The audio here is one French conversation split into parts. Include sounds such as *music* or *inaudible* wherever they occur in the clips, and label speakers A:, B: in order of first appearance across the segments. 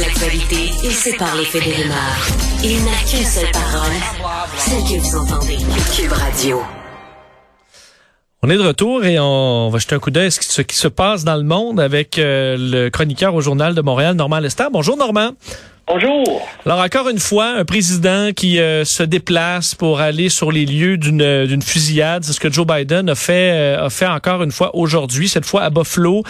A: L'actualité et sépare les faits des rumeurs. Il n'a qu'une seule parole, celle que vous entendez. Cube Radio.
B: On est de retour et on va jeter un coup d'œil à ce qui se passe dans le monde avec euh, le chroniqueur au Journal de Montréal, Normand Lester. Bonjour Normand.
C: Bonjour.
B: Alors encore une fois, un président qui euh, se déplace pour aller sur les lieux d'une euh, d'une fusillade, c'est ce que Joe Biden a fait euh, a fait encore une fois aujourd'hui, cette fois à Buffalo,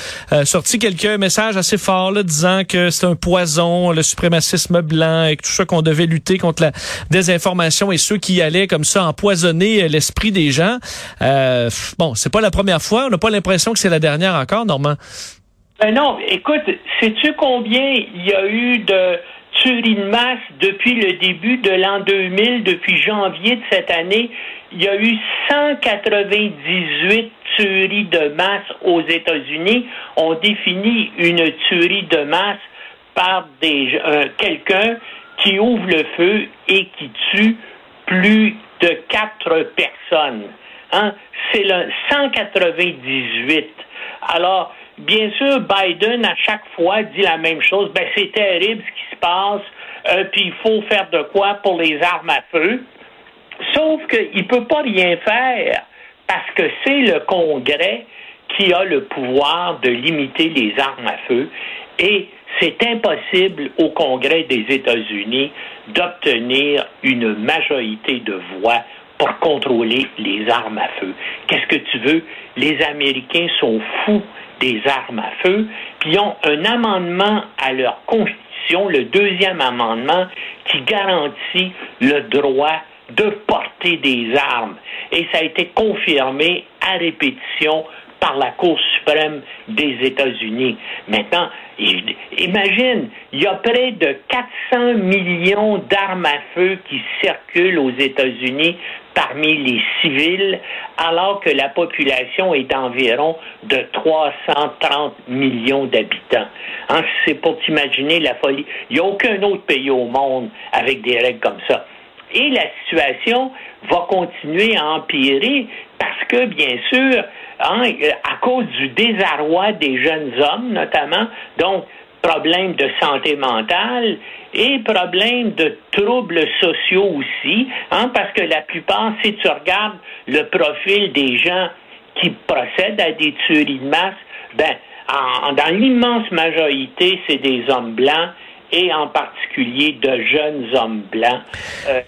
B: sorti quelques messages assez forts là, disant que c'est un poison, le suprémacisme blanc et que tout ça qu'on devait lutter contre la désinformation et ceux qui allaient comme ça empoisonner l'esprit des gens. bon, c'est pas la première fois, on n'a pas l'impression que c'est la dernière encore, Normand.
C: Ben non, écoute, sais-tu combien il y a eu de tueries de masse depuis le début de l'an 2000, depuis janvier de cette année, il y a eu 198 tueries de masse aux États-Unis. On définit une tuerie de masse par euh, quelqu'un qui ouvre le feu et qui tue plus de quatre personnes. Hein? C'est le 198. Alors, bien sûr, Biden, à chaque fois, dit la même chose. Ben, c'est terrible ce qui se passe, euh, puis il faut faire de quoi pour les armes à feu. Sauf qu'il ne peut pas rien faire parce que c'est le Congrès qui a le pouvoir de limiter les armes à feu et c'est impossible au Congrès des États-Unis d'obtenir une majorité de voix pour contrôler les armes à feu. Qu'est-ce que tu veux? Les Américains sont fous des armes à feu, puis ont un amendement à leur constitution, le deuxième amendement, qui garantit le droit de porter des armes. Et ça a été confirmé à répétition par la Cour suprême des États-Unis. Maintenant, imagine, il y a près de 400 millions d'armes à feu qui circulent aux États-Unis parmi les civils, alors que la population est d'environ de 330 millions d'habitants. Hein, c'est pour t'imaginer la folie. Il n'y a aucun autre pays au monde avec des règles comme ça. Et la situation va continuer à empirer parce que, bien sûr, à cause du désarroi des jeunes hommes, notamment, donc problèmes de santé mentale et problèmes de troubles sociaux aussi, hein, parce que la plupart, si tu regardes le profil des gens qui procèdent à des tueries de masse, ben, dans l'immense majorité, c'est des hommes blancs et en particulier de jeunes hommes blancs. Euh,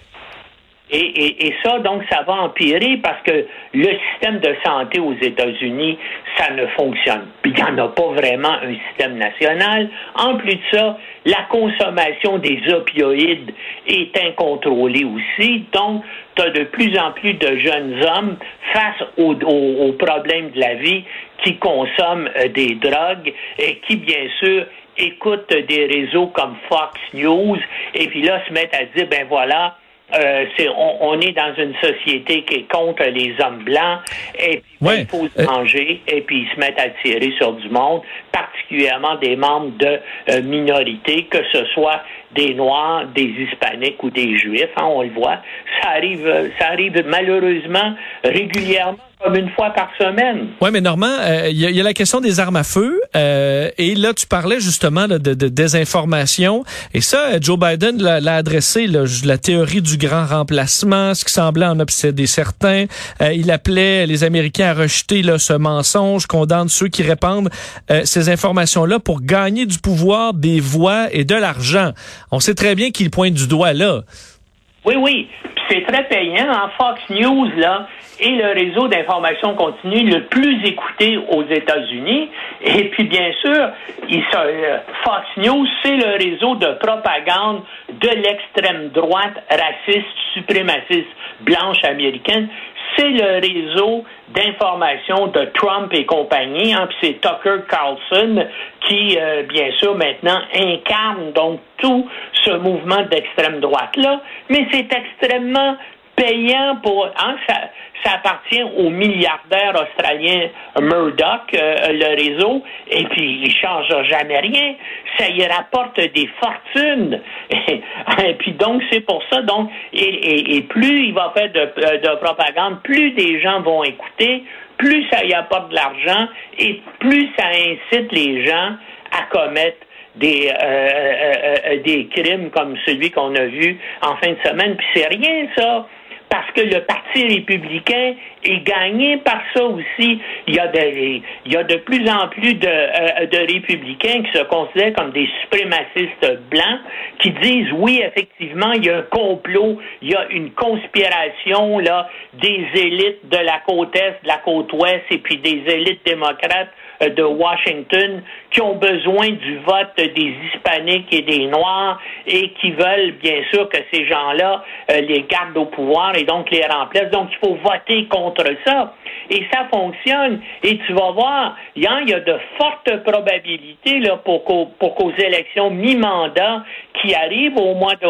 C: et, et, ça, donc, ça va empirer parce que le système de santé aux États-Unis, ça ne fonctionne. Il n'y en a pas vraiment un système national. En plus de ça, la consommation des opioïdes est incontrôlée aussi. Donc, tu as de plus en plus de jeunes hommes face aux, aux, problèmes de la vie qui consomment euh, des drogues et qui, bien sûr, écoutent des réseaux comme Fox News et puis là se mettent à dire, ben voilà, euh, on, est dans une société qui est contre les hommes blancs et puis il faut se euh, manger et puis ils se mettent à tirer sur du monde, particulièrement des membres de euh, minorités, que ce soit des noirs, des hispaniques ou des juifs, hein, on le voit. Ça arrive, ça arrive malheureusement régulièrement comme une fois par semaine.
B: Oui, mais Normand, il euh, y, a la question des armes à feu. Euh, et là, tu parlais justement de, désinformation. Et ça, Joe Biden l'a adressé, la théorie du grand remplacement, ce qui semblait en obséder certains. Euh, il appelait les Américains à rejeter là, ce mensonge, condamne ceux qui répandent ces informations-là pour gagner du pouvoir, des voix et de l'argent. On sait très bien qu'il pointe du doigt là.
C: Oui, oui. C'est très payant. En Fox News, là, et le réseau d'information continue le plus écouté aux États-Unis. Et puis, bien sûr, euh, Fox News, c'est le réseau de propagande de l'extrême droite raciste, suprémaciste, blanche américaine. C'est le réseau d'information de Trump et compagnie, hein, c'est Tucker Carlson qui, euh, bien sûr, maintenant incarne donc tout ce mouvement d'extrême droite-là, mais c'est extrêmement payant pour... Hein, ça, ça appartient au milliardaire australien Murdoch, euh, le réseau, et puis il ne change jamais rien. Ça y rapporte des fortunes. *laughs* Et, puis donc, c'est pour ça, donc, et, plus il va faire de, euh, de propagande, plus des gens vont écouter, plus ça y apporte de l'argent, et plus ça incite les gens à commettre des, euh, des crimes comme celui qu'on a vu en fin de semaine. Puis c'est rien, ça parce que le Parti républicain est gagné par ça aussi. Il y a de, plus en plus de, euh, de républicains qui se considèrent comme des suprémacistes blancs, qui disent oui, effectivement, il y a un complot, il y a une conspiration là des élites de la côte est, de la côte ouest, et puis des élites démocrates de Washington qui ont besoin du vote des hispaniques et des noirs et qui veulent bien sûr que ces gens-là euh, les gardent au pouvoir et donc les remplacent. Donc il faut voter contre ça. Et ça fonctionne. Et tu vas voir, il y a de fortes probabilités là, pour qu'aux élections mi-mandat qui arrivent au mois de,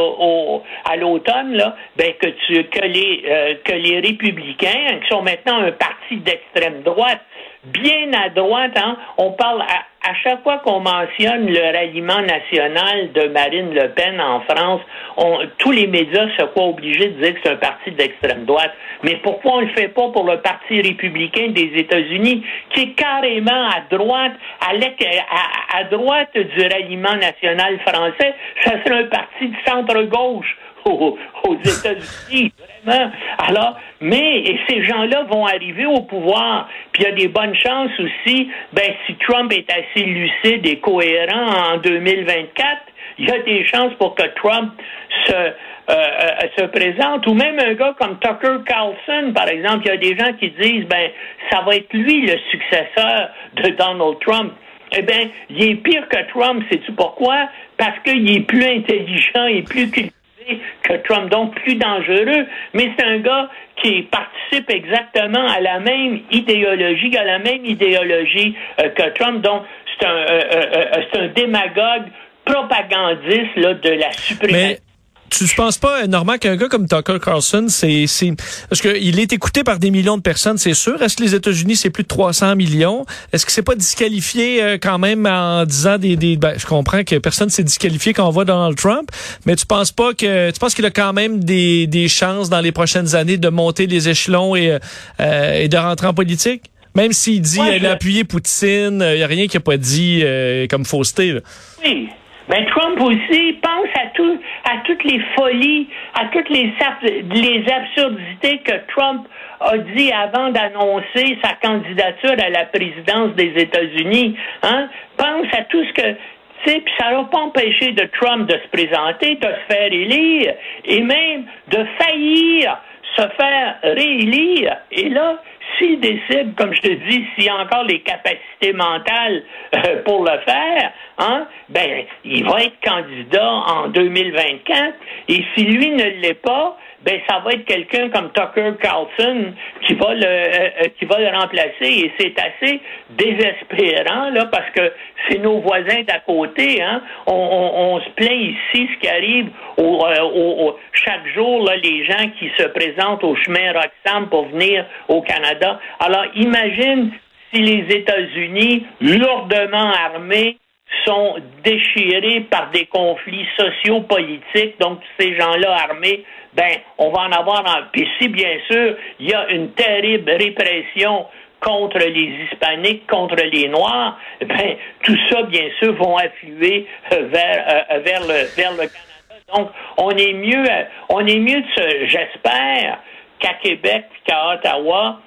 C: à l'automne, là, ben, que, euh, que les républicains, qui sont maintenant un parti d'extrême droite, bien à droite. Hein? On parle à, chaque fois qu'on mentionne le ralliement national de Marine Le Pen en France, on, tous les médias se croient obligés de dire que c'est un parti d'extrême droite. Mais pourquoi on le fait pas pour le Parti républicain des États-Unis, qui est carrément à droite, à, à droite du ralliement national français? Ça serait un parti de centre-gauche *laughs* aux, États-Unis, vraiment. Alors, mais ces gens-là vont arriver au pouvoir, puis il y a des bonnes chances aussi, ben, si Trump est assez lucide et cohérent en 2024, il y a des chances pour que Trump se, euh, euh, se présente, ou même un gars comme Tucker Carlson, par exemple, il y a des gens qui disent, ben, ça va être lui le successeur de Donald Trump. Eh bien, il est pire que Trump, sais-tu pourquoi? Parce qu'il est plus intelligent et plus cultivé que Trump, donc plus dangereux, mais c'est un gars qui participe exactement à la même idéologie, à la même idéologie euh, que Trump, donc c'est un, euh, euh, c'est un démagogue propagandiste là, de la suprématie
B: tu ne penses pas, Normand, qu'un gars comme Tucker Carlson, c'est, c'est, parce qu'il est écouté par des millions de personnes, c'est sûr. Est-ce que les États-Unis, c'est plus de 300 millions? Est-ce que c'est pas disqualifié euh, quand même en disant des, des ben, je comprends que personne s'est disqualifié quand on voit Donald Trump, mais tu penses pas que, tu penses qu'il a quand même des, des chances dans les prochaines années de monter les échelons et, euh, et de rentrer en politique? Même s'il dit qu'il a appuyé Poutine, il n'y a rien qu'il n'a pas dit euh, comme fausseté.
C: Oui. Ben, Trump aussi pense à tout, à toutes les folies, à toutes les, les absurdités que Trump a dit avant d'annoncer sa candidature à la présidence des États-Unis. Hein? Pense à tout ce que puis ça n'a pas empêché de Trump de se présenter, de se faire élire et même de faillir se faire réélire. Et là, s'il décide, comme je te dis, s'il a encore les capacités mentales euh, pour le faire, hein, ben, il va être candidat en 2024. Et si lui ne l'est pas, ben ça va être quelqu'un comme Tucker Carlson qui va le euh, euh, qui va le remplacer. Et c'est assez désespérant là parce que c'est nos voisins d'à côté hein. On, se plaint ici ce qui arrive au, chaque jour là les gens qui se présentent au chemin Roxham pour venir au Canada alors imagine si les États-Unis lourdement armés sont déchirés par des conflits sociaux-politiques, donc ces gens-là armés ben, on va en avoir un. Puis si, bien sûr, il y a une terrible répression contre les hispaniques, contre les noirs, ben, tout ça, bien sûr, vont affluer euh, vers, euh, vers, le, Canada. Donc, on est mieux, on est mieux de j'espère, qu'à Québec qu'à Ottawa,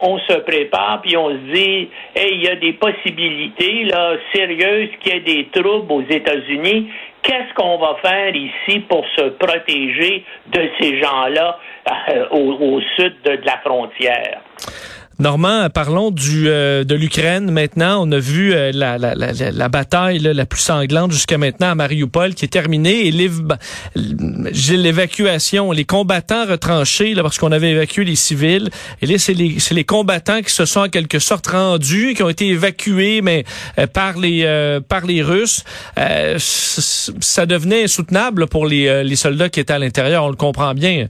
C: on se prépare puis on se dit, hey, il y a des possibilités là sérieuses qu'il y ait des troubles aux États-Unis qu'est-ce qu'on va faire ici pour se protéger de ces gens-là euh, au, sud de, la frontière?
B: Normand, parlons euh, de l'Ukraine maintenant. On a vu euh, la, la, bataille la plus sanglante jusqu'à maintenant à Mariupol qui est terminée et l'évacuation, les combattants retranchés là, parce qu'on avait évacué les civils. Et là, c'est les, combattants qui se sont en quelque sorte rendus, qui ont été évacués, mais euh, par les Russes. ça devenait insoutenable pour les soldats qui étaient à l'intérieur. On le comprend bien.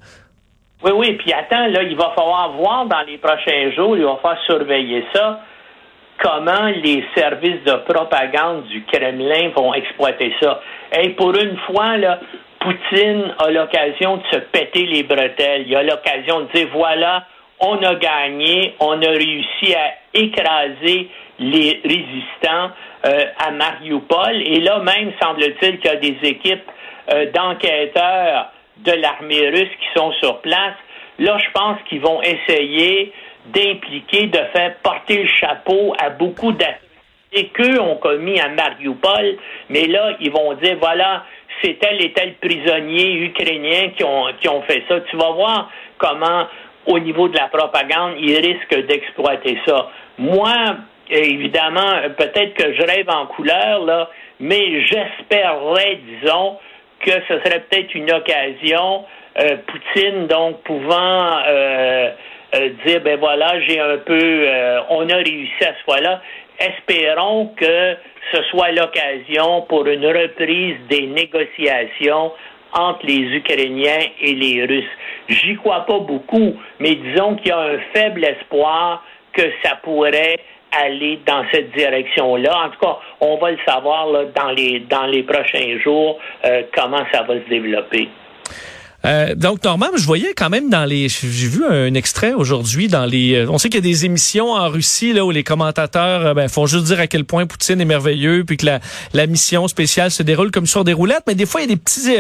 C: Oui, oui, puis attends, là, il va falloir voir dans les prochains jours, il va falloir surveiller ça, comment les services de propagande du Kremlin vont exploiter ça. Et pour une fois, là, Poutine a l'occasion de se péter les bretelles. Il a l'occasion de dire, voilà, on a gagné, on a réussi à écraser les résistants euh, à Mariupol. Et là même, semble-t-il qu'il y a des équipes euh, d'enquêteurs de l'armée russe qui sont sur place. Là, je pense qu'ils vont essayer d'impliquer, de faire porter le chapeau à beaucoup d'activités qu'eux ont commis à Mariupol, mais là, ils vont dire, voilà, c'est tel et tel prisonnier ukrainien qui ont, qui ont fait ça. Tu vas voir comment, au niveau de la propagande, ils risquent d'exploiter ça. Moi, évidemment, peut-être que je rêve en couleur, là, mais j'espérerais, disons, que ce serait peut-être une occasion, euh, Poutine donc pouvant euh, euh, dire ben voilà, j'ai un peu, on a réussi à ce fois-là. Espérons que ce soit l'occasion pour une reprise des négociations entre les Ukrainiens et les Russes. J'y crois pas beaucoup, mais disons qu'il y a un faible espoir que ça pourrait aller dans cette direction-là. En tout cas, on va le savoir dans, les, dans les prochains jours euh, comment ça va se développer.
B: Euh, donc, Normand, je voyais quand même dans les... J'ai vu un extrait aujourd'hui dans les... Euh, on sait qu'il y a des émissions en Russie là où les commentateurs euh, ben, font juste dire à quel point Poutine est merveilleux, puis que la, la mission spéciale se déroule comme sur des roulettes, mais des fois, il y a des petits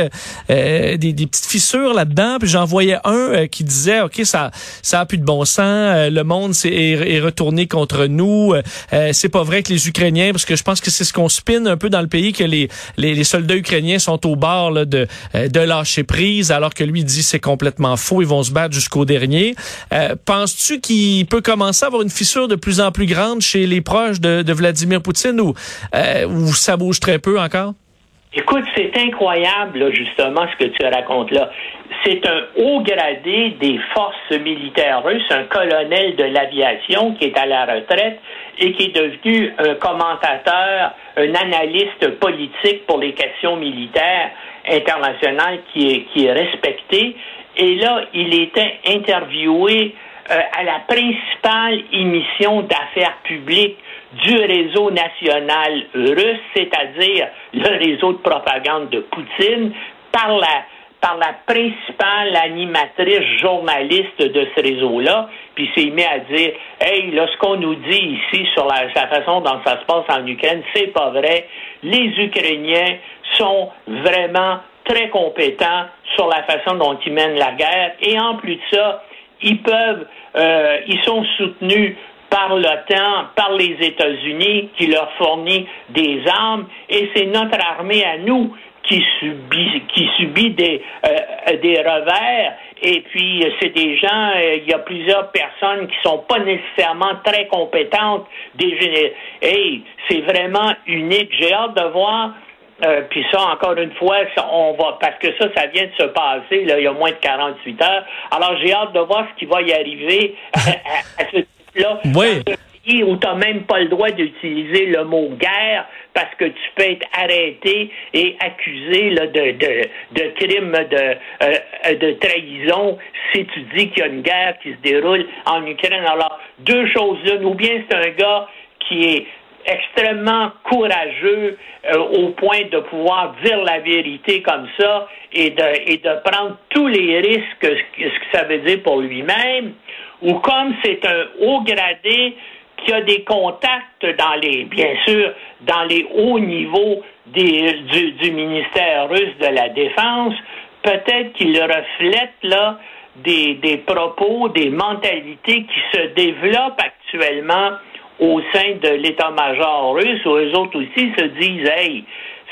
B: euh, des, des, petites fissures là-dedans, puis j'en voyais un qui disait, OK, ça ça a plus de bon sens, le monde est, est, retourné contre nous, c'est pas vrai que les Ukrainiens, parce que je pense que c'est ce qu'on spinne un peu dans le pays, que les, les, les soldats ukrainiens sont au bord là, de, de lâcher prise, alors que lui dit c'est complètement faux, ils vont se battre jusqu'au dernier. Euh, penses-tu qu'il peut commencer à avoir une fissure de plus en plus grande chez les proches de, Vladimir Poutine ou, euh, ou ça bouge très peu encore?
C: Écoute, c'est incroyable, justement, ce que tu racontes là. C'est un haut gradé des forces militaires russes, un colonel de l'aviation qui est à la retraite et qui est devenu un commentateur, un analyste politique pour les questions militaires international qui est, qui est respecté. Et là, il était interviewé euh, à la principale émission d'affaires publiques du réseau national russe, c'est-à-dire le réseau de propagande de Poutine, par la par la principale animatrice journaliste de ce réseau-là, puis s'est mis à dire Hey, là, ce qu'on nous dit ici sur la, façon dont ça se passe en Ukraine, c'est pas vrai. Les Ukrainiens sont vraiment très compétents sur la façon dont ils mènent la guerre. Et en plus de ça, ils peuvent, euh, ils sont soutenus par l'OTAN, par les États-Unis, qui leur fournit des armes, et c'est notre armée à nous qui subit, qui subit des, euh, des revers. Et puis, c'est des gens, euh, il y a plusieurs personnes qui sont pas nécessairement très compétentes. Des hey, c'est vraiment unique. J'ai hâte de voir euh, puis ça, encore une fois, on va parce que ça, ça vient de se passer là, il y a moins de 48 heures. Alors j'ai hâte de voir ce qui va y arriver à, ce type-là.
B: Oui.
C: Où tu n'as même pas le droit d'utiliser le mot guerre parce que tu peux être arrêté et accusé là, de, de, de crime de, euh, de trahison si tu dis qu'il y a une guerre qui se déroule en Ukraine. Alors, deux choses là. Ou bien c'est un gars qui est extrêmement courageux euh, au point de pouvoir dire la vérité comme ça et de, et de prendre tous les risques, ce que ça veut dire pour lui-même, ou comme c'est un haut gradé qui a des contacts dans les, bien sûr, dans les hauts niveaux des, du, du ministère russe de la Défense, peut-être qu'il reflète là des, des propos, des mentalités qui se développent actuellement au sein de l'état-major russe, où eux autres aussi se disent Hey,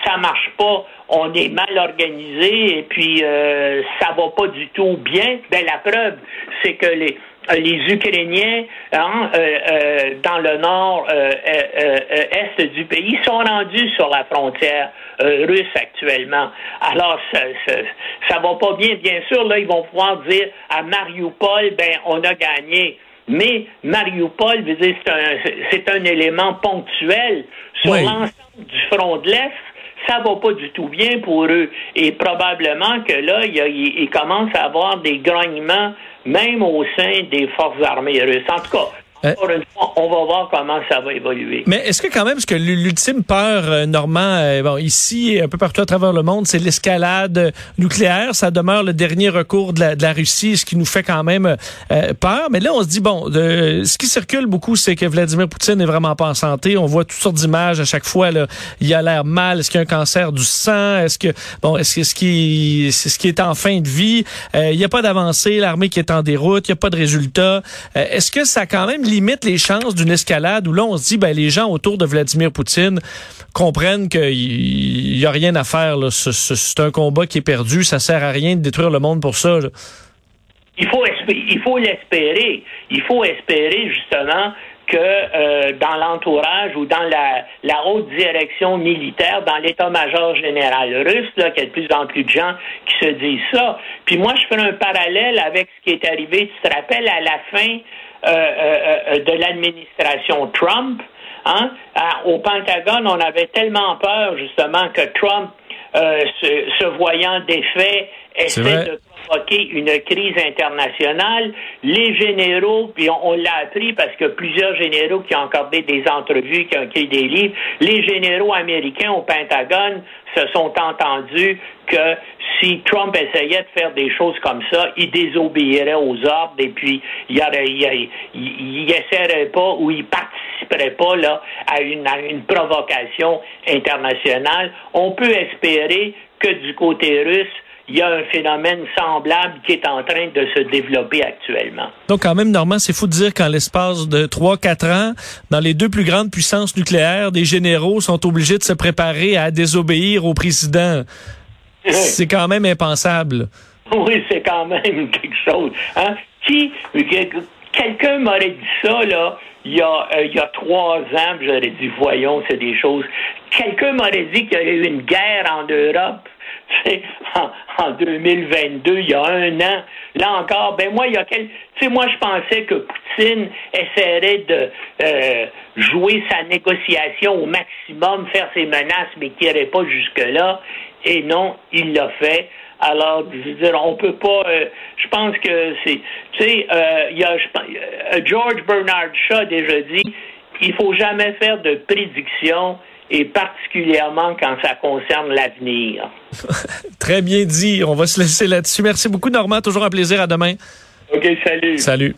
C: ça marche pas, on est mal organisé et puis euh, ça va pas du tout bien. Ben la preuve, c'est que les les Ukrainiens hein, dans le nord est du pays sont rendus sur la frontière russe actuellement. Alors ça, ça, va pas bien, bien sûr. Là, ils vont pouvoir dire à Mariupol, ben on a gagné. Mais Mariupol, c'est un, un élément ponctuel sur l'ensemble du front de l'Est ça va pas du tout bien pour eux. Et probablement que là, il, il commence à avoir des grognements, même au sein des forces armées russes. En tout cas, euh, on va voir comment ça va évoluer.
B: Mais est-ce que quand même, ce que l'ultime peur, euh, Normand, euh, bon, ici et un peu partout à travers le monde, c'est l'escalade nucléaire. Ça demeure le dernier recours de la, de la, Russie, ce qui nous fait quand même peur. Mais là, on se dit, bon, de, ce qui circule beaucoup, c'est que Vladimir Poutine n'est vraiment pas en santé. On voit toutes sortes d'images à chaque fois. Là. Il a l'air mal. Est-ce qu'il y a un cancer du sang? Est-ce que, bon, est-ce que ce qui, c'est ce qui est en fin de vie? il n'y a pas d'avancée. L'armée qui est en déroute. Il n'y a pas de résultat. est-ce que ça quand même limite les chances d'une escalade où là, on se dit, ben, les gens autour de Vladimir Poutine comprennent qu'il n'y a rien à faire. C'est un combat qui est perdu. Ça sert à rien de détruire le monde pour ça.
C: Il faut, il faut l'espérer. Il faut espérer justement que euh, dans l'entourage ou dans la, haute direction militaire, dans l'état-major général russe, là, qu'il y a de plus en plus de gens qui se disent ça. Puis moi, je fais un parallèle avec ce qui est arrivé, tu te rappelles, à la fin de l'administration Trump. Hein? au Pentagone, on avait tellement peur justement que Trump, se, se, voyant défait, essaie de provoquer une crise internationale. Les généraux, puis on, l'a appris parce que plusieurs généraux qui ont accordé des entrevues, qui ont écrit des livres, les généraux américains au Pentagone se sont entendus que si Trump essayait de faire des choses comme ça, il désobéirait aux ordres et puis il n'essaierait pas ou il participerait pas là à une, à une provocation internationale. On peut espérer que du côté russe, il y a un phénomène semblable qui est en train de se développer actuellement.
B: Donc, quand même, Normand, c'est fou de dire qu'en l'espace de 3-4 ans, dans les deux plus grandes puissances nucléaires, des généraux sont obligés de se préparer à désobéir au président. c'est quand même impensable. *laughs*
C: Oui, c'est quand même *laughs* quelque chose. Hein? Qui, quelqu'un m'aurait dit ça, là, il y a, euh, il y a trois ans, j'aurais dit, voyons, c'est des choses. Quelqu'un m'aurait dit qu'il y a eu une guerre en Europe en, 2022, il y a un an. Là encore, ben moi, il y a quel... Tu sais, moi, je pensais que Poutine essaierait de euh, jouer sa négociation au maximum, faire ses menaces, mais qu'il n'irait pas jusque-là. Et non, il l'a fait. Alors, je veux dire, on peut pas. Euh, je pense que c'est. Tu sais, euh, il y a George Bernard Shaw a déjà dit il faut jamais faire de prédictions et particulièrement quand ça concerne l'avenir. *laughs*
B: Très bien dit. On va se laisser là-dessus. Merci beaucoup, Normand. Toujours un plaisir. À demain.
C: OK, salut.
B: Salut.